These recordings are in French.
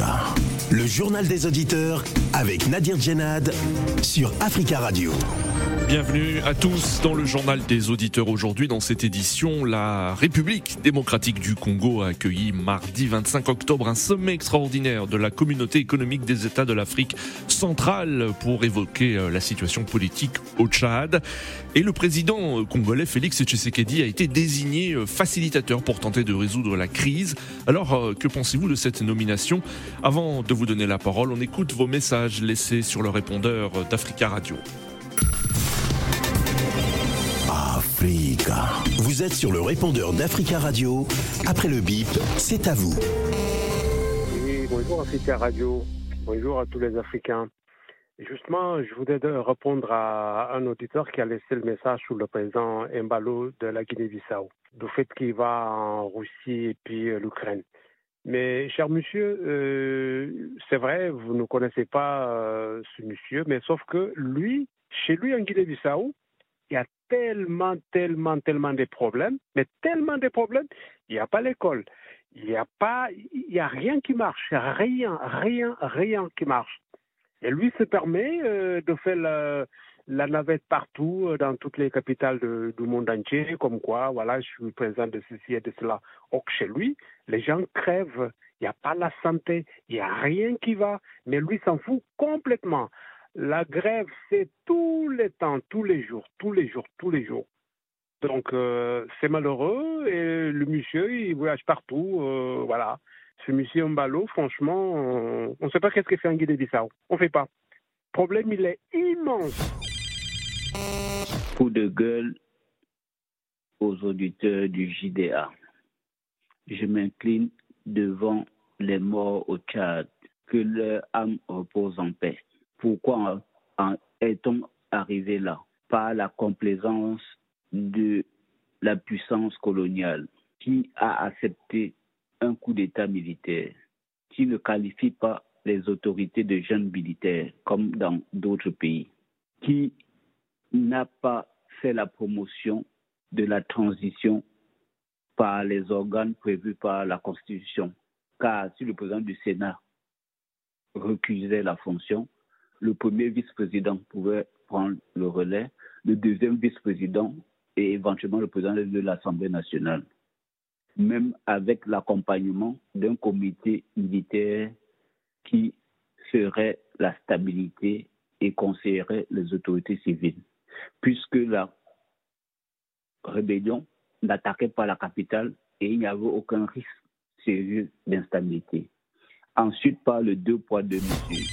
Africa. Le journal des auditeurs avec Nadir Djenad sur Africa Radio. Bienvenue à tous dans le journal des auditeurs. Aujourd'hui, dans cette édition, la République démocratique du Congo a accueilli mardi 25 octobre un sommet extraordinaire de la communauté économique des États de l'Afrique centrale pour évoquer euh, la situation politique au Tchad. Et le président congolais Félix Tshisekedi a été désigné euh, facilitateur pour tenter de résoudre la crise. Alors, euh, que pensez-vous de cette nomination? Avant de vous donner la parole, on écoute vos messages laissés sur le répondeur d'Africa Radio. Africa. Vous êtes sur le répondeur d'Africa Radio. Après le bip, c'est à vous. Oui, bonjour Africa Radio. Bonjour à tous les Africains. Justement, je voudrais répondre à un auditeur qui a laissé le message sur le président Mbalo de la Guinée-Bissau, du fait qu'il va en Russie et puis euh, l'Ukraine. Mais, cher monsieur, euh, c'est vrai, vous ne connaissez pas euh, ce monsieur, mais sauf que lui, chez lui en Guinée-Bissau, il y a tellement, tellement, tellement de problèmes, mais tellement de problèmes, il n'y a pas l'école. Il n'y a pas, il y a rien qui marche, rien, rien, rien qui marche. Et lui se permet euh, de faire la, la, navette partout, euh, dans toutes les capitales de, du monde entier, comme quoi, voilà, je suis président de ceci et de cela. Or, chez lui, les gens crèvent, il n'y a pas la santé, il n'y a rien qui va, mais lui s'en fout complètement. La grève, c'est tous les temps, tous les jours, tous les jours, tous les jours. Donc, euh, c'est malheureux et le monsieur, il voyage partout, euh, voilà. Ce monsieur Mbalo, franchement, on ne sait pas qu'est-ce qu'il fait en Guinée-Bissau. On ne fait pas. Le problème, il est immense. Coup de gueule aux auditeurs du JDA. Je m'incline devant les morts au Tchad. Que leur âme repose en paix. Pourquoi en est-on arrivé là? Par la complaisance de la puissance coloniale qui a accepté un coup d'État militaire, qui ne qualifie pas les autorités de jeunes militaires comme dans d'autres pays, qui n'a pas fait la promotion de la transition par les organes prévus par la Constitution. Car si le président du Sénat recusait la fonction, le premier vice-président pouvait prendre le relais, le deuxième vice-président et éventuellement le président de l'Assemblée nationale, même avec l'accompagnement d'un comité militaire qui ferait la stabilité et conseillerait les autorités civiles, puisque la rébellion n'attaquait pas la capitale et il n'y avait aucun risque sérieux d'instabilité. Ensuite, par le deux poids, deux mesures.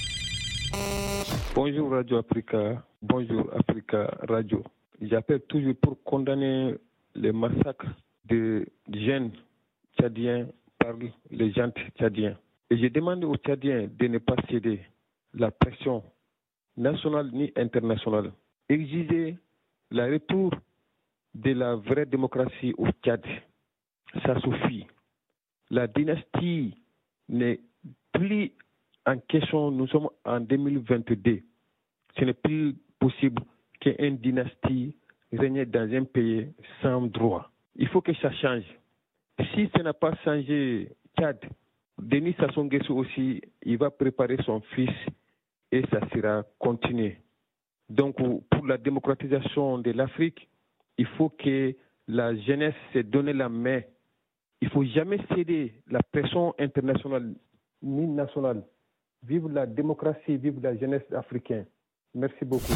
Bonjour Radio Africa, bonjour Africa Radio. J'appelle toujours pour condamner les massacres de jeunes tchadiens par les gens tchadiens. Et je demande aux Tchadiens de ne pas céder la pression nationale ni internationale. Exiger le retour de la vraie démocratie au Tchad. Ça suffit. La dynastie n'est plus en question, nous sommes en 2022. Ce n'est plus possible qu'une dynastie règne dans un pays sans droit. Il faut que ça change. Si ça n'a pas changé, Tchad, Denis Sassou aussi, il va préparer son fils et ça sera continué. Donc, pour la démocratisation de l'Afrique, il faut que la jeunesse se donne la main. Il ne faut jamais céder la pression internationale ni nationale. Vive la démocratie, vive la jeunesse africaine. Merci beaucoup.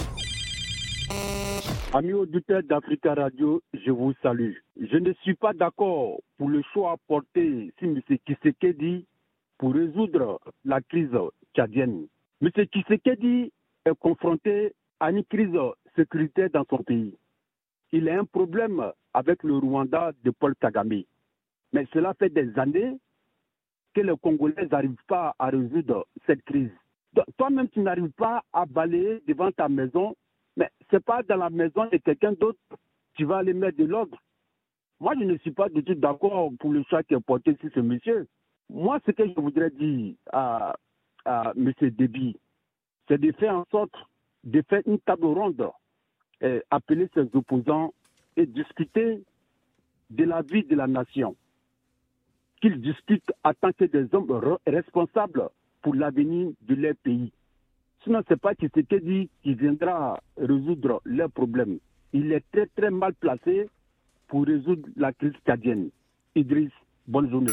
Amis auditeurs d'Africa Radio, je vous salue. Je ne suis pas d'accord pour le choix porté si M. Kisekedi pour résoudre la crise tchadienne. M. Kisekedi est confronté à une crise sécuritaire dans son pays. Il a un problème avec le Rwanda de Paul Kagame. Mais cela fait des années que les Congolais n'arrivent pas à résoudre cette crise. Toi-même, tu n'arrives pas à balayer devant ta maison, mais ce n'est pas dans la maison de quelqu'un d'autre tu vas aller mettre de l'ordre. Moi, je ne suis pas du tout d'accord pour le choix qui est porté sur ce monsieur. Moi, ce que je voudrais dire à, à M. Déby, c'est de faire en sorte de faire une table ronde, et appeler ses opposants et discuter de la vie de la nation qu'ils discutent en tant que des hommes responsables pour l'avenir de leur pays. Sinon, ce n'est pas dit qui viendra résoudre leurs problèmes. Il est très très mal placé pour résoudre la crise cadienne. Idriss, bonne journée.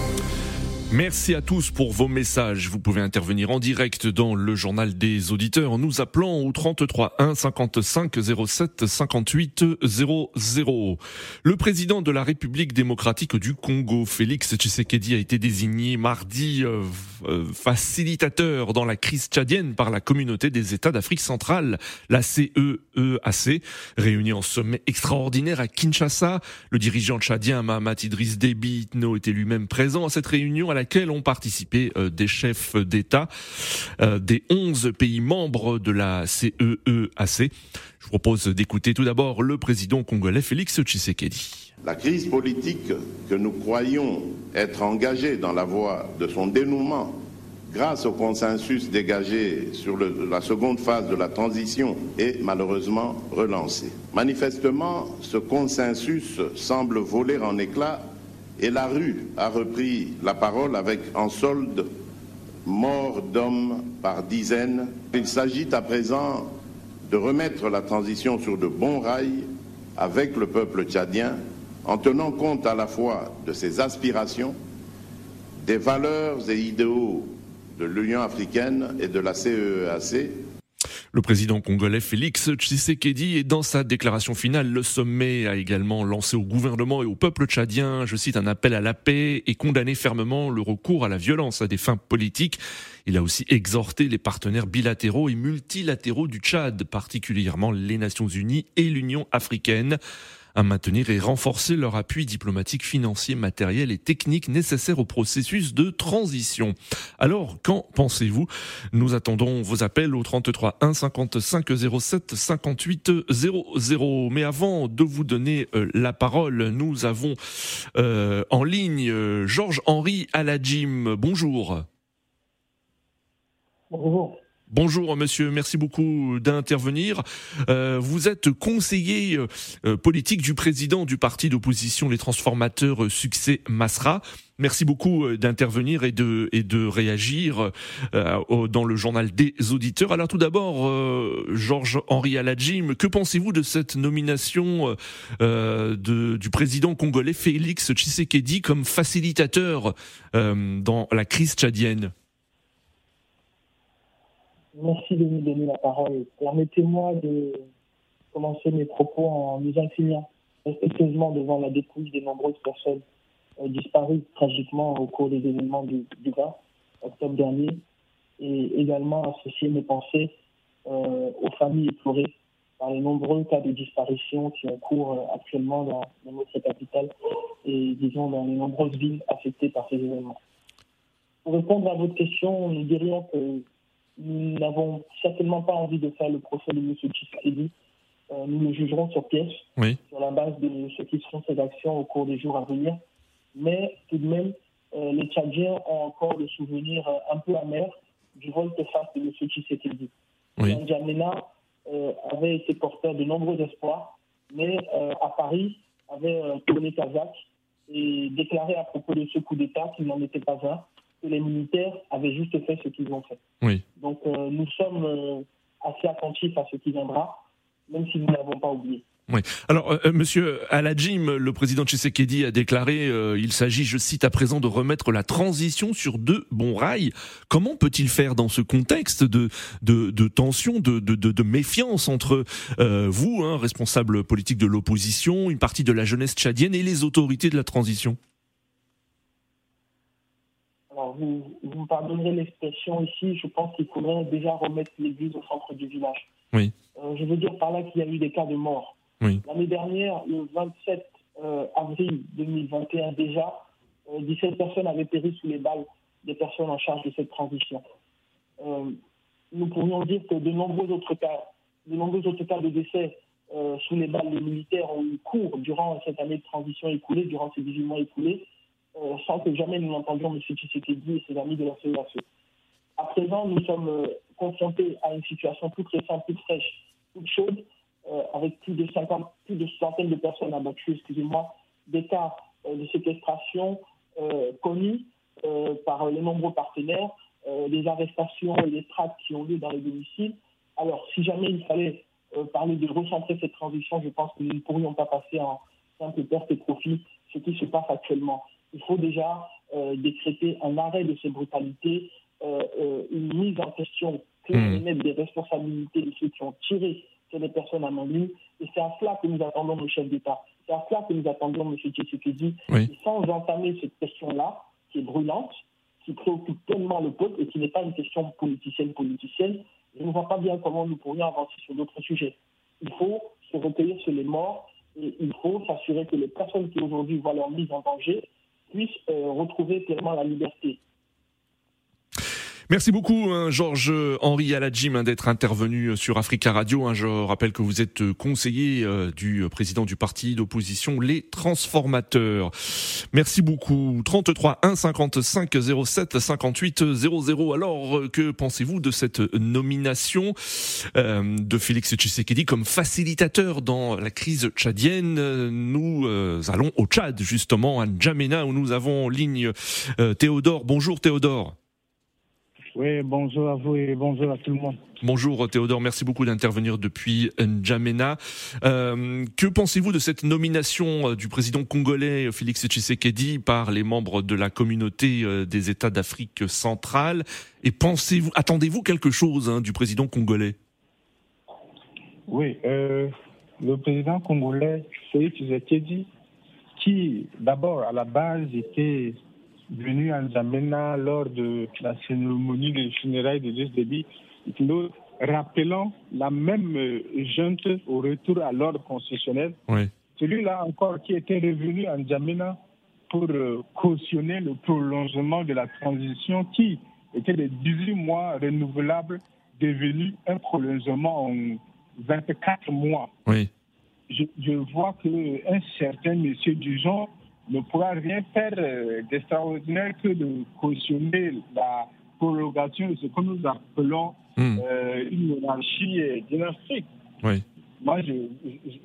Merci à tous pour vos messages. Vous pouvez intervenir en direct dans le journal des auditeurs en nous appelant au 33 1 55 07 58 00. Le président de la République démocratique du Congo, Félix Tshisekedi, a été désigné mardi euh, euh, facilitateur dans la crise tchadienne par la communauté des États d'Afrique centrale, la CEEAC, e réunie en sommet extraordinaire à Kinshasa. Le dirigeant tchadien Mahamat Idriss Déby Itno était lui-même présent à cette réunion à laquelle ont participé euh, des chefs d'État euh, des 11 pays membres de la CEEAC. E Je vous propose d'écouter tout d'abord le président congolais Félix Tshisekedi. La crise politique que nous croyons être engagée dans la voie de son dénouement grâce au consensus dégagé sur la seconde phase de la transition est malheureusement relancée. Manifestement, ce consensus semble voler en éclats et la rue a repris la parole avec en solde mort d'hommes par dizaines. Il s'agit à présent de remettre la transition sur de bons rails avec le peuple tchadien en tenant compte à la fois de ses aspirations, des valeurs et idéaux de l'Union africaine et de la CEAC, le président congolais Félix Tshisekedi est dans sa déclaration finale. Le sommet a également lancé au gouvernement et au peuple tchadien, je cite, un appel à la paix et condamné fermement le recours à la violence à des fins politiques. Il a aussi exhorté les partenaires bilatéraux et multilatéraux du Tchad, particulièrement les Nations Unies et l'Union africaine à maintenir et renforcer leur appui diplomatique, financier, matériel et technique nécessaire au processus de transition. Alors, qu'en pensez-vous? Nous attendons vos appels au 33 1 55 07 58 00. Mais avant de vous donner euh, la parole, nous avons euh, en ligne euh, Georges-Henri Aladjim. Bonjour. Bonjour. Bonjour monsieur, merci beaucoup d'intervenir. Euh, vous êtes conseiller euh, politique du président du parti d'opposition Les Transformateurs euh, Succès Masra. Merci beaucoup d'intervenir et de, et de réagir dans le journal des auditeurs. Alors tout d'abord, Georges-Henri Aladjim, que pensez-vous de cette nomination du président congolais Félix Tshisekedi comme facilitateur dans la crise tchadienne? Merci de me donner la parole. Permettez-moi de commencer mes propos en nous inclinant respectueusement devant la dépouille des nombreuses personnes euh, disparues tragiquement au cours des événements du, 20 octobre dernier et également associer mes pensées euh, aux familles éplorées par les nombreux cas de disparition qui ont cours euh, actuellement dans, dans, notre capitale et disons dans les nombreuses villes affectées par ces événements. Pour répondre à votre question, nous dirions que nous n'avons certainement pas envie de faire le procès de M. Tshisekedi. Euh, nous le jugerons sur pièce, sur la base de ce qui seront ses actions au cours des jours à venir. Mais tout de même, euh, les Tchadiens ont encore le souvenir euh, un peu amer du volte-face de M. Tshisekedi. Oui. N'Djamena avait été porteur de nombreux espoirs, mais à Paris avait tourné Kazakh et déclaré à propos de ce coup d'État qu'il n'en était pas un que les militaires avaient juste fait ce qu'ils ont fait. Oui. Donc euh, nous sommes euh, assez attentifs à ce qui viendra, même si nous n'avons pas oublié. Oui. Alors, euh, Monsieur Aladjim, le président Tshisekedi a déclaré il s'agit, je cite à présent, de remettre la transition sur deux bons rails. Comment peut-il faire dans ce contexte de de, de tension, de, de, de, méfiance entre vous, hein, responsable politique de l'opposition, une partie de la jeunesse tchadienne et les autorités de la transition? Vous, vous me pardonnerez l'expression ici, je pense qu'il faudrait déjà remettre l'église au centre du village. Oui. Euh, je veux dire par là qu'il y a eu des cas de mort. Oui. L'année dernière, le 27 euh, avril 2021 déjà, 17 euh, personnes avaient péri sous les balles des personnes en charge de cette transition. nous pourrions dire que de nombreux autres cas, de nombreux autres cas de décès sous les balles des militaires ont eu cours durant cette année de transition écoulée, durant ces 18 mois écoulés, euh, sans que jamais nous n'entendions M. Tshisekedi et ses amis de la CEAC. À présent, nous sommes euh, confrontés à une situation toute récente, toute fraîche, toute chaude, euh, avec plus de 50, plus de centaines de personnes abattues, excusez-moi, des cas de séquestration connus par les nombreux partenaires, des arrestations et des traques qui ont lieu dans les domiciles. Alors, si jamais il fallait parler de recentrer cette transition, je pense que nous ne pourrions pas passer en simple perte et profit ce qui se passe actuellement. Il faut déjà décréter un arrêt de ces brutalités, une mise en question claire et des responsabilités de ceux qui ont tiré sur les personnes à main nue. Et c'est à cela que nous attendons le chef d'État. C'est à cela que nous attendons M. Tshisekedi. Oui. sans entamer cette question-là, qui est brûlante, qui préoccupe tellement le peuple et qui n'est pas une question politicienne-politicienne, je ne vois pas bien comment nous pourrions avancer sur d'autres sujets. Il faut se recueillir sur les morts et il faut s'assurer que les personnes qui aujourd'hui voient leur mise en danger puissent euh, retrouver pleinement la liberté. Merci beaucoup, hein, Georges-Henri Aladjim, hein, d'être intervenu sur Africa Radio. Hein. Je rappelle que vous êtes conseiller euh, du président du parti d'opposition Les Transformateurs. Merci beaucoup. 33 1 55 07 58 00. Alors, euh, que pensez-vous de cette nomination euh, de Félix Tshisekedi comme facilitateur dans la crise tchadienne? Nous allons au Tchad, justement, à N'Djamena, où nous avons en ligne Théodore. Bonjour Théodore. Oui, bonjour à vous et bonjour à tout le monde. Bonjour Théodore, merci beaucoup d'intervenir depuis N'Djamena. Euh, que pensez-vous de cette nomination euh, du président congolais Félix Tshisekedi par les membres de la communauté euh, des États d'Afrique centrale? Et pensez-vous, attendez-vous quelque chose hein, du président congolais? Oui, euh, le président congolais Félix Tshisekedi, qui d'abord à la base était venu à N'Djamena lors de la cérémonie des funérailles de Dieu Déby, nous rappelant la même junte au retour à l'ordre constitutionnel. Celui-là encore qui était revenu à N'Djamena pour euh, cautionner le prolongement de la transition qui était de 18 mois renouvelable devenu un prolongement en 24 mois. Oui. Je, je vois qu'un certain monsieur Dujon ne pourra rien faire euh, d'extraordinaire que de cautionner la prolongation de ce que nous appelons hmm. euh, une monarchie euh, dynastique. Oui. Moi, je,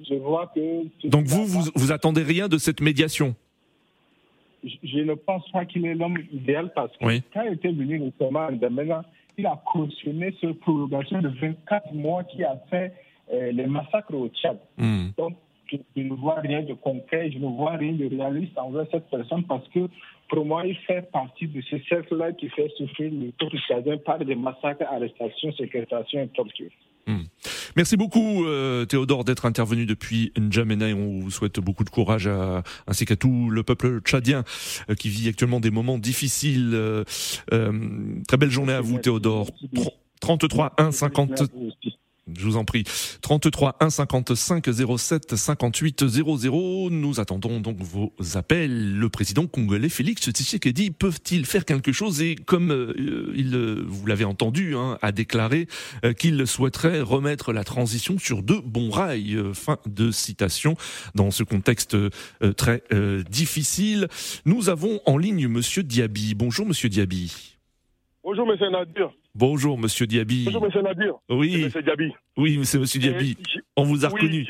je, vois que... Donc vous, vous, vous, attendez rien de cette médiation? Je, ne pense pas qu'il est l'homme idéal parce que quand il était venu récemment il a cautionné cette prolongation de 24 mois qui a fait les massacres au Tchad. Hmm. Donc, je, ne vois rien de concret, je ne vois rien de réaliste envers cette personne parce que pour moi, il fait partie de ce cercle-là qui fait souffrir le peuple chadien par des massacres, arrestations, séquestrations et tortures. Hmm. Merci beaucoup euh, Théodore d'être intervenu depuis N'Djamena et on vous souhaite beaucoup de courage à, ainsi qu'à tout le peuple tchadien euh, qui vit actuellement des moments difficiles. Euh, très belle journée à vous Théodore. 33 1 50 je vous en prie. 33 1 55 07 58 00. Nous attendons donc vos appels. Le président congolais Félix Tshisekedi peuvent-ils faire quelque chose Et comme euh, il, euh, vous l'avez entendu, hein, a déclaré euh, qu'il souhaiterait remettre la transition sur de bons rails. fin de citation. Dans ce contexte très difficile, nous avons en ligne Monsieur Diaby. Bonjour Monsieur Diaby. Bonjour, monsieur Nadir. Bonjour, monsieur Diaby. Bonjour, monsieur Nadir. Oui. Monsieur Diaby. Oui, c'est monsieur Diaby. On vous a reconnu.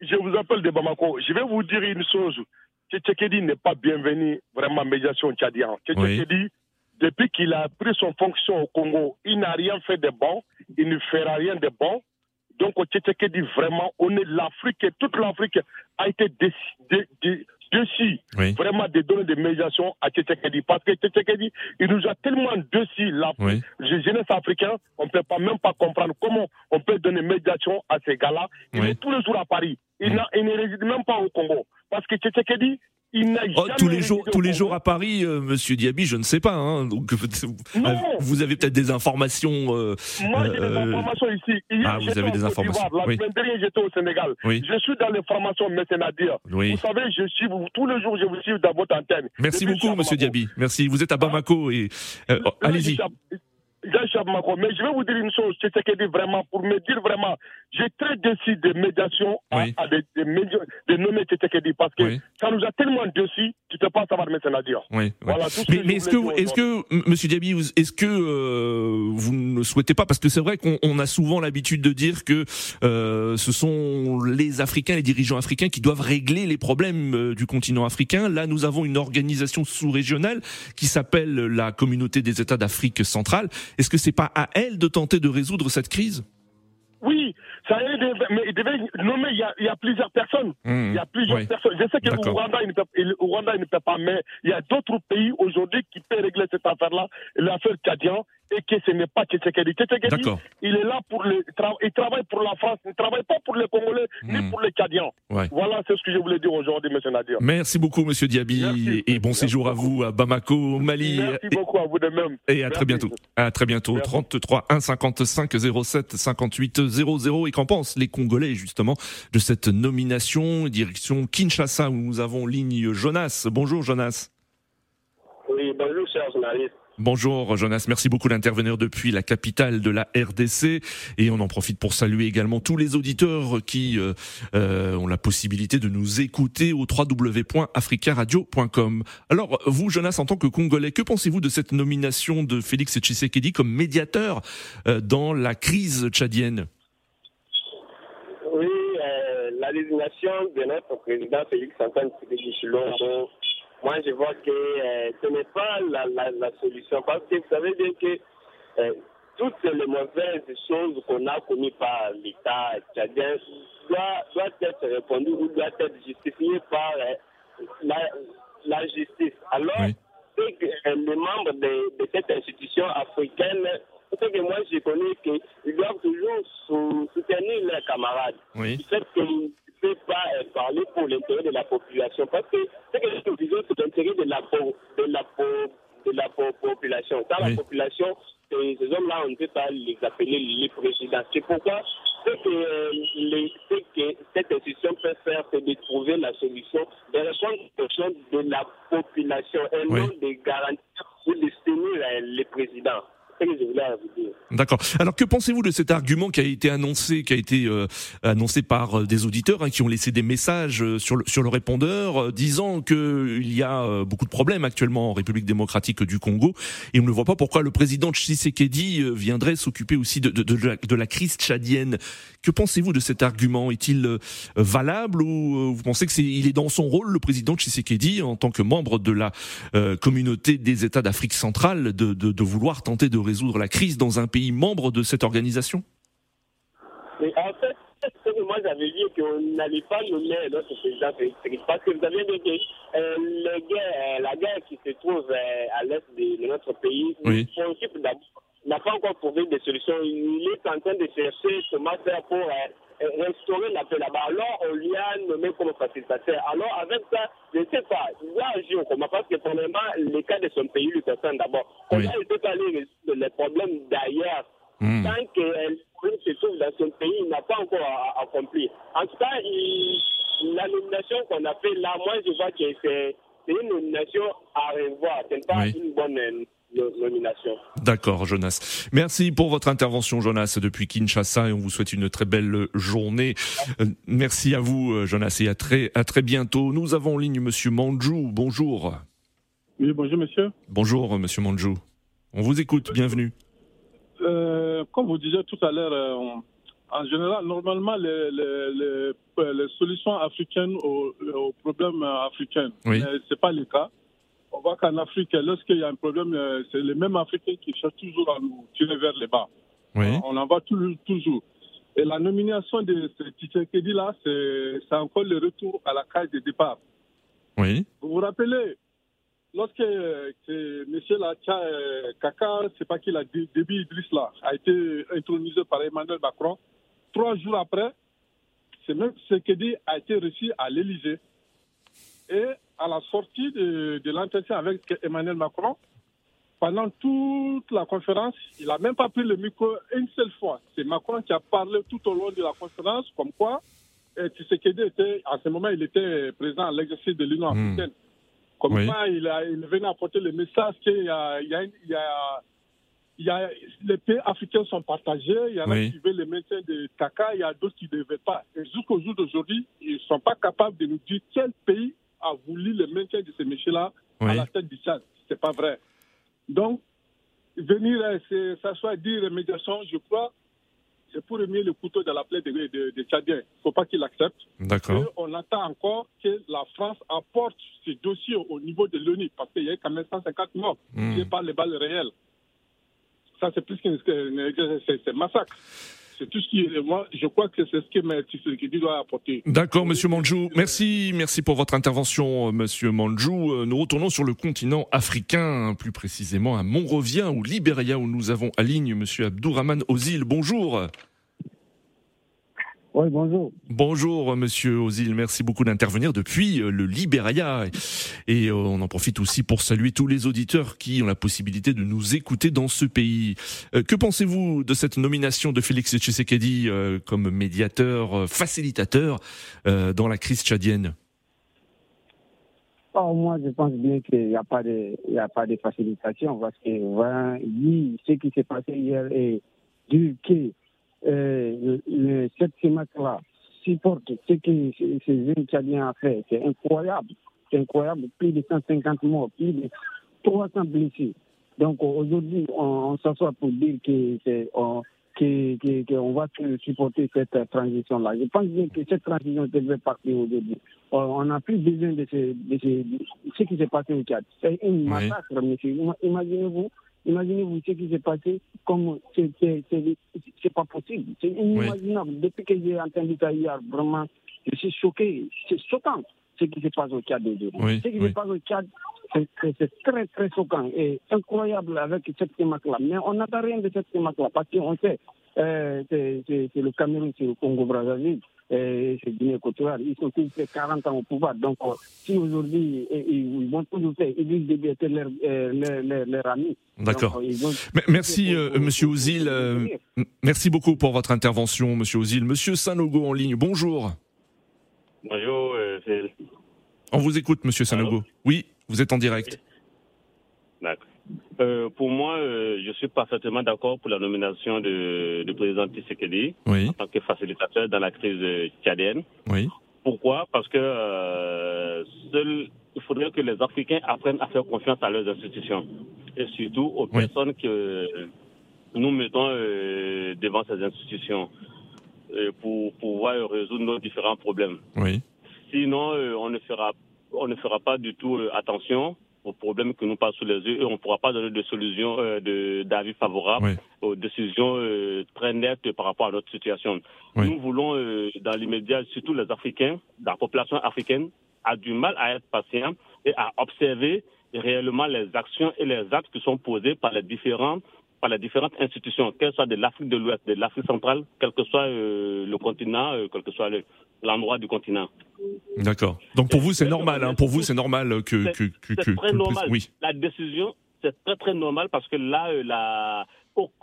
Je vous, appelle de Bamako. Je vais vous dire une chose. Tchétchékédi n'est pas bienvenu vraiment à médiation tchadienne. Tchétchékédi, depuis qu'il a pris son fonction au Congo, il n'a rien fait de bon. Il ne fera rien de bon. Donc, Tchétchékédi, vraiment, on est l'Afrique, toute l'Afrique a été décidée dessus vraiment de donner des médiations à Tchétchékédi. Parce que Tchétchékédi, il nous a tellement dessus, la jeunesse africaine, on ne peut pas même pas comprendre comment on peut donner médiation à ces gars-là. Il est tous les jours à Paris. Il, il ne réside même pas au Congo. Parce que Tchétchékédi, Oh, tous les jours, tous les jours à Paris, euh, Monsieur Diaby, je ne sais pas. Hein, donc, vous avez peut-être des informations. Euh, Moi, j'ai des euh, informations ici. ah, vous avez des informations. La semaine dernière, j'étais au Sénégal. Je suis dans les formations mécénaires. Oui. Vous savez, je suis tous les jours, je vous suis dans votre antenne. Merci beaucoup, Monsieur Diaby. Merci. Vous êtes à Bamako et allez-y. Mais je vais vous dire une chose, c'est ce qu'il dit vraiment, pour me dire vraiment, j'ai très déçu des médiations à, des, des, nommer Tshisekedi parce que ça nous a tellement déçus, tu ne peux pas savoir, mais à dire. Oui, voilà, mais, est-ce que, est-ce que, Monsieur Diaby, est-ce que euh, vous ne souhaitez pas, parce que c'est vrai qu'on a souvent l'habitude de dire que euh, ce sont les Africains, les dirigeants africains qui doivent régler les problèmes euh, du continent africain. Là, nous avons une organisation sous-régionale qui s'appelle la Communauté des États d'Afrique centrale. Est-ce que c'est pas à elle de tenter de résoudre cette crise? Oui, ça mais il devait nommer, il y a, il y a plusieurs personnes. Mmh, il y a plusieurs personnes. Je sais que le Rwanda, il ne, peut, Rwanda, il ne peut pas, mais il y a d'autres pays aujourd'hui qui peuvent régler cette affaire-là, l'affaire Tchadien, et que ce n'est pas Tshisekedi. Tshisekedi, il est là pour le il travaille pour la France, il ne travaille pas pour les Congolais ni hmm. pour les Cadiens. Voilà, c'est ce que je voulais dire aujourd'hui, M. Nadir. Merci beaucoup, M. Diaby, et bon séjour à vous à Bamako, Mali. Merci beaucoup à vous de même. Et à très bientôt. À très bientôt. 33 1 55 07 58 00. Et qu'en les Congolais, justement, de cette nomination direction Kinshasa, où nous avons ligne Jonas. Bonjour, Jonas. Oui, bonjour, cher journaliste. Bonjour Jonas, merci beaucoup d'intervenir depuis la capitale de la RDC et on en profite pour saluer également tous les auditeurs qui euh, euh, ont la possibilité de nous écouter au www.africaradio.com. Alors vous Jonas en tant que Congolais, que pensez-vous de cette nomination de Félix Tshisekedi comme médiateur euh, dans la crise tchadienne? La désignation de notre président Félix Antoine Tshisekedi moi je vois que euh, ce n'est pas la, la, la, solution. Parce que vous savez bien que euh, toutes les mauvaises choses qu'on a commises par l'État tchadien doivent, doivent être répondues ou doivent être justifiées par euh, la, la, justice. Alors, oui. que, les membres de, de, cette institution africaine, ce que moi je connais qu'ils doivent toujours soutenir leurs camarades. Oui. Du fait ne pas parler pour l'intérêt de la population. Parce que ce que nous disons, c'est l'intérêt de la, de la, de la population. Dans la population, ces, hommes-là, on ne peut pas les appeler les présidents. C'est pourquoi ce que, euh, les, ce que cette institution peut faire, c'est de trouver la solution, de répondre aux de la population et non de garantir ou de soutenir euh, les présidents. D'accord. Alors que pensez-vous de cet argument qui a été annoncé, qui a été euh, annoncé par euh, des auditeurs hein, qui ont laissé des messages euh, sur le, sur le répondeur disant qu'il y a beaucoup de problèmes actuellement en République démocratique du Congo? Et on ne voit pas pourquoi le président Tshisekedi viendrait s'occuper aussi de, de, de, la, crise tchadienne. Que pensez-vous de cet argument? Est-il valable ou vous pensez que c'est il est dans son rôle le président Tshisekedi en tant que membre de la communauté des États d'Afrique centrale de, de vouloir tenter de résoudre la crise dans un pays membre de cette organisation? Mais En fait, moi j'avais dit qu'on n'allait pas nommer notre président parce que vous avez dit que euh, euh, la guerre qui se trouve euh, à l'est de, notre pays, oui. n'a pas encore trouvé de solution. Il est en train de chercher comment faire pour restaurer la paix là-bas. Alors, on lui a nommé comme facilitateur. Alors, avec ça, je ne sais pas, il doit agir comment Parce que, premièrement, les cas de son pays lui concernent d'abord. Comment il peut aller résoudre les problèmes d'ailleurs mmh. Tant que le se trouve dans son pays, il n'a pas encore accompli. En tout cas, il, la nomination qu'on a fait là, moi, je vois que c'est une nomination à revoir. Ce n'est pas une bonne nomination. D'accord, Jonas. Merci pour votre intervention, Jonas, depuis Kinshasa, et on vous souhaite une très belle journée. Euh, merci à vous, euh, Jonas, et à très, à très bientôt. Nous avons en ligne Monsieur Manjou. Bonjour. Oui, bonjour, monsieur. Bonjour, Monsieur Manjou. On vous écoute. Bienvenue. Euh, comme vous disiez tout à l'heure, euh, en général, normalement, les, les, les, solutions africaines aux, aux problèmes africains, oui. ce n'est pas le cas on voit qu'en Afrique, lorsqu'il y a un problème, euh, c'est les mêmes Africains qui cherchent toujours à nous tirer vers les bas. On en voit toujours. Et la nomination de ce Tshisekedi là, c'est encore le retour à la case de départ. Oui. Vous vous rappelez, lorsque euh, M. Euh, Kaka, c'est pas qui l'a dit, Déby Idriss là, a été intronisé par Emmanuel Macron, trois jours après, c'est même Tshisekedi a été reçu à l'Élysée. Et à la sortie de, de l'entretien avec Emmanuel Macron, pendant toute la conférence, il n'a même pas pris le micro une seule fois. C'est Macron qui a parlé tout au long de la conférence, comme quoi et Tshisekedi était, à ce moment, il était président à l'exercice de l'Union Hmm. africaine. Comme Oui. ça, il, a, il venait apporter le message qu'il y a, il y a, les pays africains sont partagés. Il y en a qui veulent le maintien de Kaka, il y a d'autres qui ne veulent pas. Et jusqu'au jour d'aujourd'hui, ils ne sont pas capables de nous dire quel pays a voulu le maintien de ces messieurs-là à la tête du Tchad. Ce n'est pas vrai. Donc, venir s'asseoir et dire médiation, je crois, c'est pour remettre le couteau dans la plaie des de, Tchadiens. Il ne faut pas qu'ils l'acceptent. D'accord. On attend encore que la France apporte ce dossier au niveau de l'ONU, parce qu'il y a quand même 150 morts, mmh. qui pas les balles réelles. Ça, c'est plus qu'un massacre. Moi, je crois que c'est ce que doit apporter. D'accord, Monsieur Manjou. Merci, merci pour votre intervention, Monsieur Manjou. Euh, nous retournons sur le continent africain, plus précisément à Monrovia ou Libéria, où nous avons à ligne Monsieur Abdourahman Ozil. Bonjour. Oui, bonjour. Bonjour, monsieur Ozil. Merci beaucoup d'intervenir depuis euh, le Libéria. Et euh, on en profite aussi pour saluer tous les auditeurs qui ont la possibilité de nous écouter dans ce pays. Euh, que pensez-vous de cette nomination de Félix Tshisekedi comme médiateur, facilitateur dans la crise tchadienne? Oh, Moi, je pense bien qu'il n'y a, pas de, il a pas de facilitation parce que voilà, ce qui s'est passé hier est du que euh, le, cette CEMAC-là supporte ce que ces jeunes Tchadiens ont fait. C'est incroyable. C'est incroyable. Plus de 150 morts, plus de 300 blessés. Donc aujourd'hui, on, s'assoit pour dire que on, qu'on va supporter cette transition-là. Je pense bien que cette transition devrait partir aujourd'hui. On n'a plus besoin de ce, de ce, qui s'est passé au Tchad. C'est une massacre, monsieur. Imaginez-vous Imaginez-vous ce qui s'est passé, comme c'est pas possible. C'est inimaginable. Depuis que j'ai entendu ça hier, vraiment, je suis choqué. C'est choquant ce qui se passe au Tchad aujourd'hui. ce qui se passe au Tchad, c'est très, très choquant et incroyable avec cette thématique-là. Mais on n'attend rien de cette thématique-là parce qu'on sait, euh, c'est le Cameroun, c'est le Congo-Brazzaville c'est Guinée équatoriale. Ils sont tous fait 40 ans au pouvoir. Donc, euh, si aujourd'hui, ils vont toujours faire, ils disent de être leur, leur, leur, ami. D'accord. Merci, euh, Monsieur Ouzil. merci beaucoup pour votre intervention, Monsieur Ouzil. Monsieur Sanogo en ligne, bonjour. Bonjour, euh, On vous écoute, Monsieur Sanogo. Oui, vous êtes en direct. D'accord. Euh, pour moi, euh, je suis parfaitement d'accord pour la nomination de, du président Tshisekedi en tant que facilitateur dans la crise tchadienne. Oui. Pourquoi? Parce que euh, seul, il faudrait que les Africains apprennent à faire confiance à leurs institutions et surtout aux personnes que nous mettons devant ces institutions pour pouvoir résoudre nos différents problèmes. Oui. Sinon, on ne fera on ne fera pas du tout attention aux problèmes que nous passons sous les yeux et on ne pourra pas donner de solutions, euh, d'avis favorables aux décisions euh, très nettes par rapport à notre situation. Nous voulons, euh, dans l'immédiat, surtout les Africains, la population africaine a du mal à être patient et à observer réellement les actions et les actes qui sont posés par les différents par les différentes institutions, qu'elles soient de l'Afrique de l'Ouest, de l'Afrique centrale, quel que soit le continent, quel que soit l'endroit du continent. D'accord. Donc pour vous, c'est normal. Hein, pour vous, c'est normal que que que, que, très normal. Oui. La décision, c'est très très normal parce que là, euh, la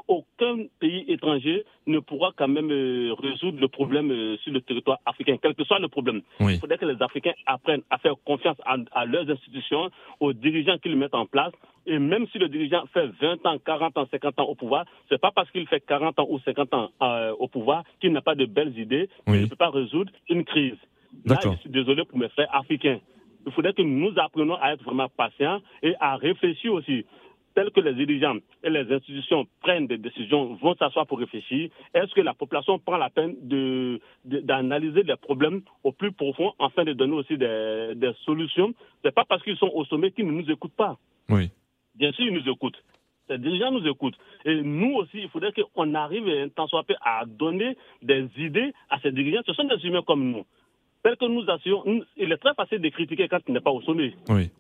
aucun pays étranger ne pourra quand même euh, résoudre le problème euh, sur le territoire africain, quel que soit le problème. Il faudrait que les Africains apprennent à faire confiance à, leurs institutions, aux dirigeants qu'ils mettent en place. Et même si le dirigeant fait 20 ans, 40 ans, 50 ans au pouvoir, c'est pas parce qu'il fait 40 ans ou 50 ans au pouvoir qu'il n'a pas de belles idées, qu'il ne peut pas résoudre une crise. Là, je suis désolé pour mes frères africains. Il faudrait que nous apprenions à être vraiment patients et à réfléchir aussi. Tel que les dirigeants et les institutions prennent des décisions, vont s'asseoir pour réfléchir. Est-ce que la population prend la peine d'analyser les problèmes au plus profond afin de donner aussi des, des solutions? Ce n'est pas parce qu'ils sont au sommet qu'ils ne nous écoutent pas. Oui. Bien sûr, ils nous écoutent. Les dirigeants nous écoutent. Et nous aussi, il faudrait qu'on arrive un temps soit à donner des idées à ces dirigeants. Ce sont des humains comme nous que nous assurons, il est très facile de critiquer quand tu n'es pas au sommet.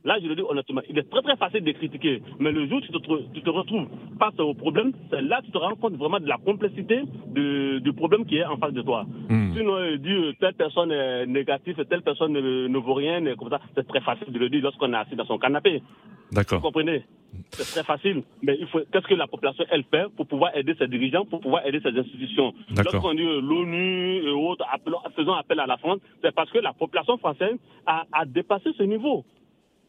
Là, je le dis honnêtement, il est très très facile de critiquer. Mais le jour où tu te, tu te retrouves face au problème, c'est là que tu te rends compte vraiment de la complexité du problème qui est en face de toi. Hmm. Sinon, dire euh, telle personne est négative, telle personne ne, vaut rien, comme ça, c'est très facile de le dire lorsqu'on est assis dans son canapé. D'accord. Vous comprenez? C'est très facile, mais il faut qu'est-ce que la population elle fait pour pouvoir aider ses dirigeants, pour pouvoir aider ses institutions? Lorsqu'on dit euh, l'ONU et autres faisant appel à la France, c'est parce que la population française a, dépassé ce niveau.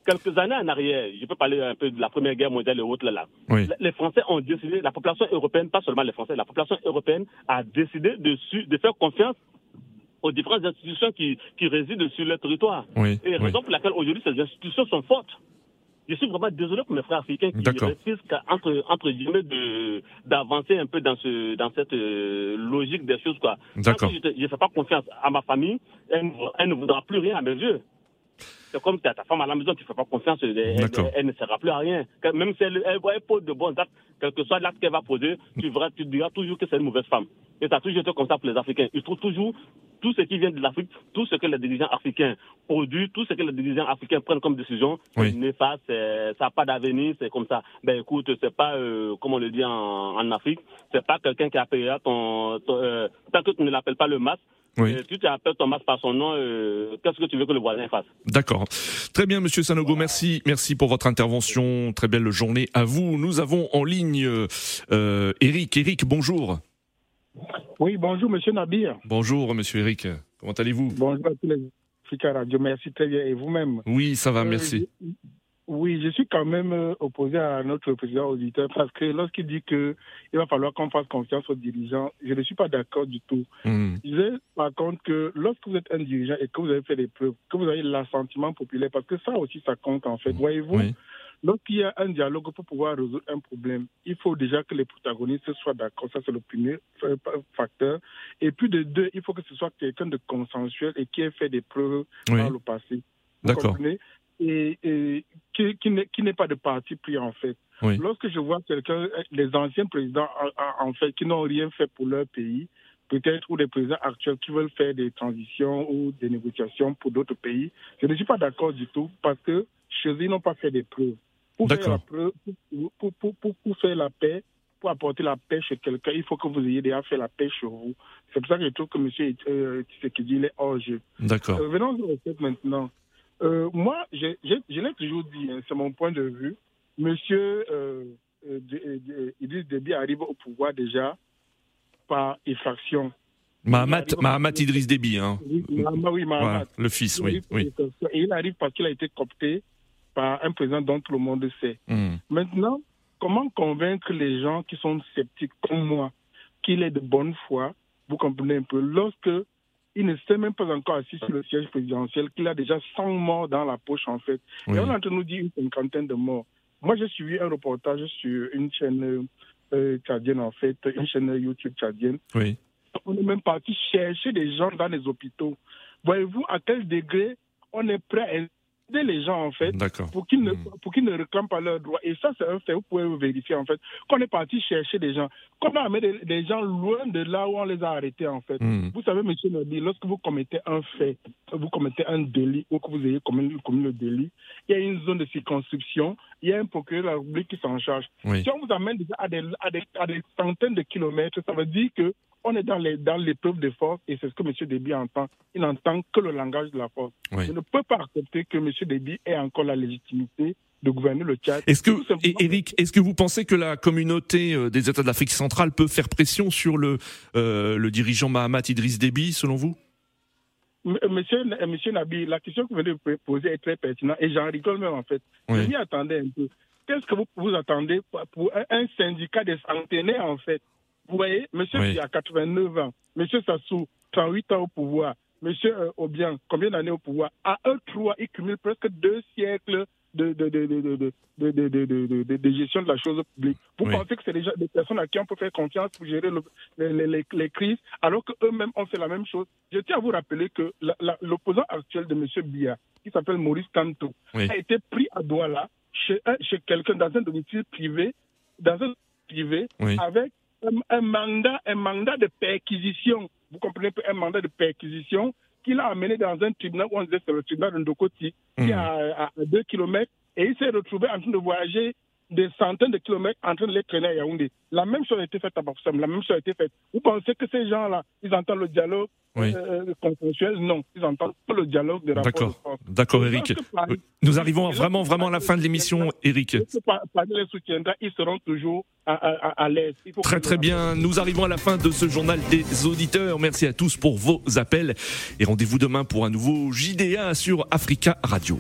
quelques années en arrière, je peux parler un peu de la Première Guerre mondiale et autres là. là. Les Français ont décidé, la population européenne, pas seulement les Français, la population européenne a décidé de, de faire confiance aux différentes institutions qui, qui résident sur le territoire. Oui, et raison pour laquelle aujourd'hui ces institutions sont fortes. Je suis vraiment désolé pour mes frères africains qui refusent entre, entre guillemets d'avancer un peu dans, ce, dans cette euh, logique des choses. Quoi. D'accord. je ne fais pas confiance à ma famille, elle, elle ne voudra plus rien à mes yeux. C'est comme ta, ta femme à la maison, tu ne fais pas confiance, elle, elle, ne sera plus à rien. Même si elle, elle, pose de bons actes, quel que soit l'acte qu'elle va poser, tu, verras, tu diras toujours que c'est une mauvaise femme. Et ça a toujours été comme ça pour les Africains. Ils trouvent toujours tout ce qui vient de l'Afrique, tout ce que les dirigeants africains produisent, tout ce que les dirigeants africains prennent comme décision, oui. c'est néfaste, ça n'a pas d'avenir, c'est comme ça. Ben écoute, c'est pas, euh, comme on le dit en, en Afrique, c'est pas quelqu'un qui appellera ton, ton euh, tant que tu ne l'appelles pas le masque, oui. Euh, tu t'appelles Thomas par son nom, euh, qu'est-ce que tu veux que le voisin fasse? D'accord. Très bien, Monsieur Sanogo, merci, merci pour votre intervention. Très belle journée à vous. Nous avons en ligne euh, Eric. Eric, bonjour. Oui, bonjour, Monsieur Nabir. Bonjour, Monsieur Eric. Comment allez-vous? Bonjour à tous les Africa Radio. Merci très bien. Et vous-même? Oui, ça va, merci. Euh, oui, je suis quand même opposé à notre président auditeur parce que lorsqu'il dit qu'il va falloir qu'on fasse confiance aux dirigeants, je ne suis pas d'accord du tout. Mmh. Je disais par contre que lorsque vous êtes un dirigeant et que vous avez fait des preuves, que vous avez l'assentiment populaire, parce que ça aussi ça compte en fait. Voyez-vous, Oui. lorsqu'il y a un dialogue pour pouvoir résoudre un problème, il faut déjà que les protagonistes soient d'accord. Ça, c'est le premier facteur. Et puis de deux, il faut que ce soit quelqu'un de consensuel et qui ait fait des preuves Oui. dans le passé. D'accord. Et, et qui, qui n'est- pas de parti pris en fait. Oui. Lorsque je vois quelqu'un, les anciens présidents en- fait qui n'ont rien fait pour leur pays, peut-être ou les présidents actuels qui veulent faire des transitions ou des négociations pour d'autres pays, je ne suis pas d'accord du tout parce que chez eux ils n'ont pas fait des preuves. Pour faire, la preuve, pour, pour, pour, pour- pour faire la paix, pour apporter la paix chez quelqu'un, il faut que vous ayez déjà fait la paix chez vous. C'est pour ça que je trouve que M. Euh, Tshisekedi il est hors jeu. D'accord. Euh, venons au fait maintenant. Euh, moi, je, l'ai toujours dit, hein, c'est mon point de vue. Monsieur euh, euh, Idriss Déby arrive au pouvoir déjà par effraction. Mahamat, Mahamat Idriss Déby, hein. Oui, Mahamat, oui, Mahamat. Voilà, le fils, Il oui. Et il arrive parce qu'il a été coopté par un président dont tout le monde sait. Hmm. Maintenant, comment convaincre les gens qui sont sceptiques comme moi qu'il est de bonne foi, vous comprenez un peu, lorsque il ne s'est même pas encore assis sur le siège présidentiel, qu'il a déjà 100 morts dans la poche en fait. Oui. Et on est en train de nous dire une cinquantaine de morts. Moi, j'ai suivi un reportage sur une chaîne euh, tchadienne en fait, une chaîne YouTube tchadienne. Oui. On est même parti chercher des gens dans les hôpitaux. Voyez-vous à quel degré on est prêt à aider les gens en fait pour qu'ils ne, pour qu'ils ne réclament pas leurs droits. Et ça, c'est un fait, vous pouvez vérifier en fait. Qu'on est parti chercher des gens, qu'on a amené des, des gens loin de là où on les a arrêtés en fait. Hmm. Vous savez, monsieur Nabi, lorsque vous commettez un fait, vous commettez un délit ou que vous ayez commis, commis le délit, il y a une zone de circonscription, il y a un procureur de la République qui s'en charge. Oui. Si on vous amène déjà à des, à, des, à des centaines de kilomètres, ça veut dire que on est dans les dans l'épreuve de force et c'est ce que M. Déby entend. Il n'entend que le langage de la force. Oui. Je ne peux pas accepter que M. Déby ait encore la légitimité de gouverner le Tchad. Est-ce que, et- Eric, est-ce que vous pensez que la communauté euh, des États de l'Afrique centrale peut faire pression sur le, euh, le dirigeant Mahamat Idriss Déby, selon vous? M- Monsieur, euh, monsieur Nabi, la question que vous venez de poser est très pertinente et j'en rigole même en fait. Oui. Je m'y attendais un peu. Qu'est-ce que vous vous attendez pour- un syndicat des centenaires en fait? Vous voyez, monsieur oui. qui a 89 ans, monsieur Sassou, 38 ans au pouvoir, monsieur euh, Obiang, combien d'années au pouvoir À eux trois, ils cumulent presque deux siècles de, de, de, de, gestion de la chose publique. Vous oui. pensez que c'est des, des personnes à qui on peut faire confiance pour gérer les, les, les, crises, alors qu'eux-mêmes ont fait la même chose Je tiens à vous rappeler que l'opposant actuel de M. Biya, qui s'appelle Maurice Kanto, a été pris à Douala chez, chez quelqu'un dans un domicile privé, dans un privé, avec un, un mandat, un mandat de perquisition. Vous comprenez un mandat de perquisition qu'il a amené dans un tribunal on disait c'est le tribunal de Ndokoti, qui Mhm. est à, à, à deux kilomètres, et il s'est retrouvé en train de voyager des centaines de kilomètres en train de les traîner à Yaoundé. La même chose a été faite à Bafoussam, la même chose a été faite. Vous pensez que ces gens-là, ils entendent le dialogue Oui. euh, consensuel? Non, ils entendent pas le dialogue de D'accord. D'accord, Eric. Paris- Oui. Nous arrivons vraiment, vraiment à la fin de l'émission, Eric. lorsque Pa- Paris les soutiendra, ils seront toujours à, à, à, à l'aise. Très très bien, nous arrivons à la fin de ce journal des auditeurs. Merci à tous pour vos appels et rendez-vous demain pour un nouveau JDA sur Africa Radio.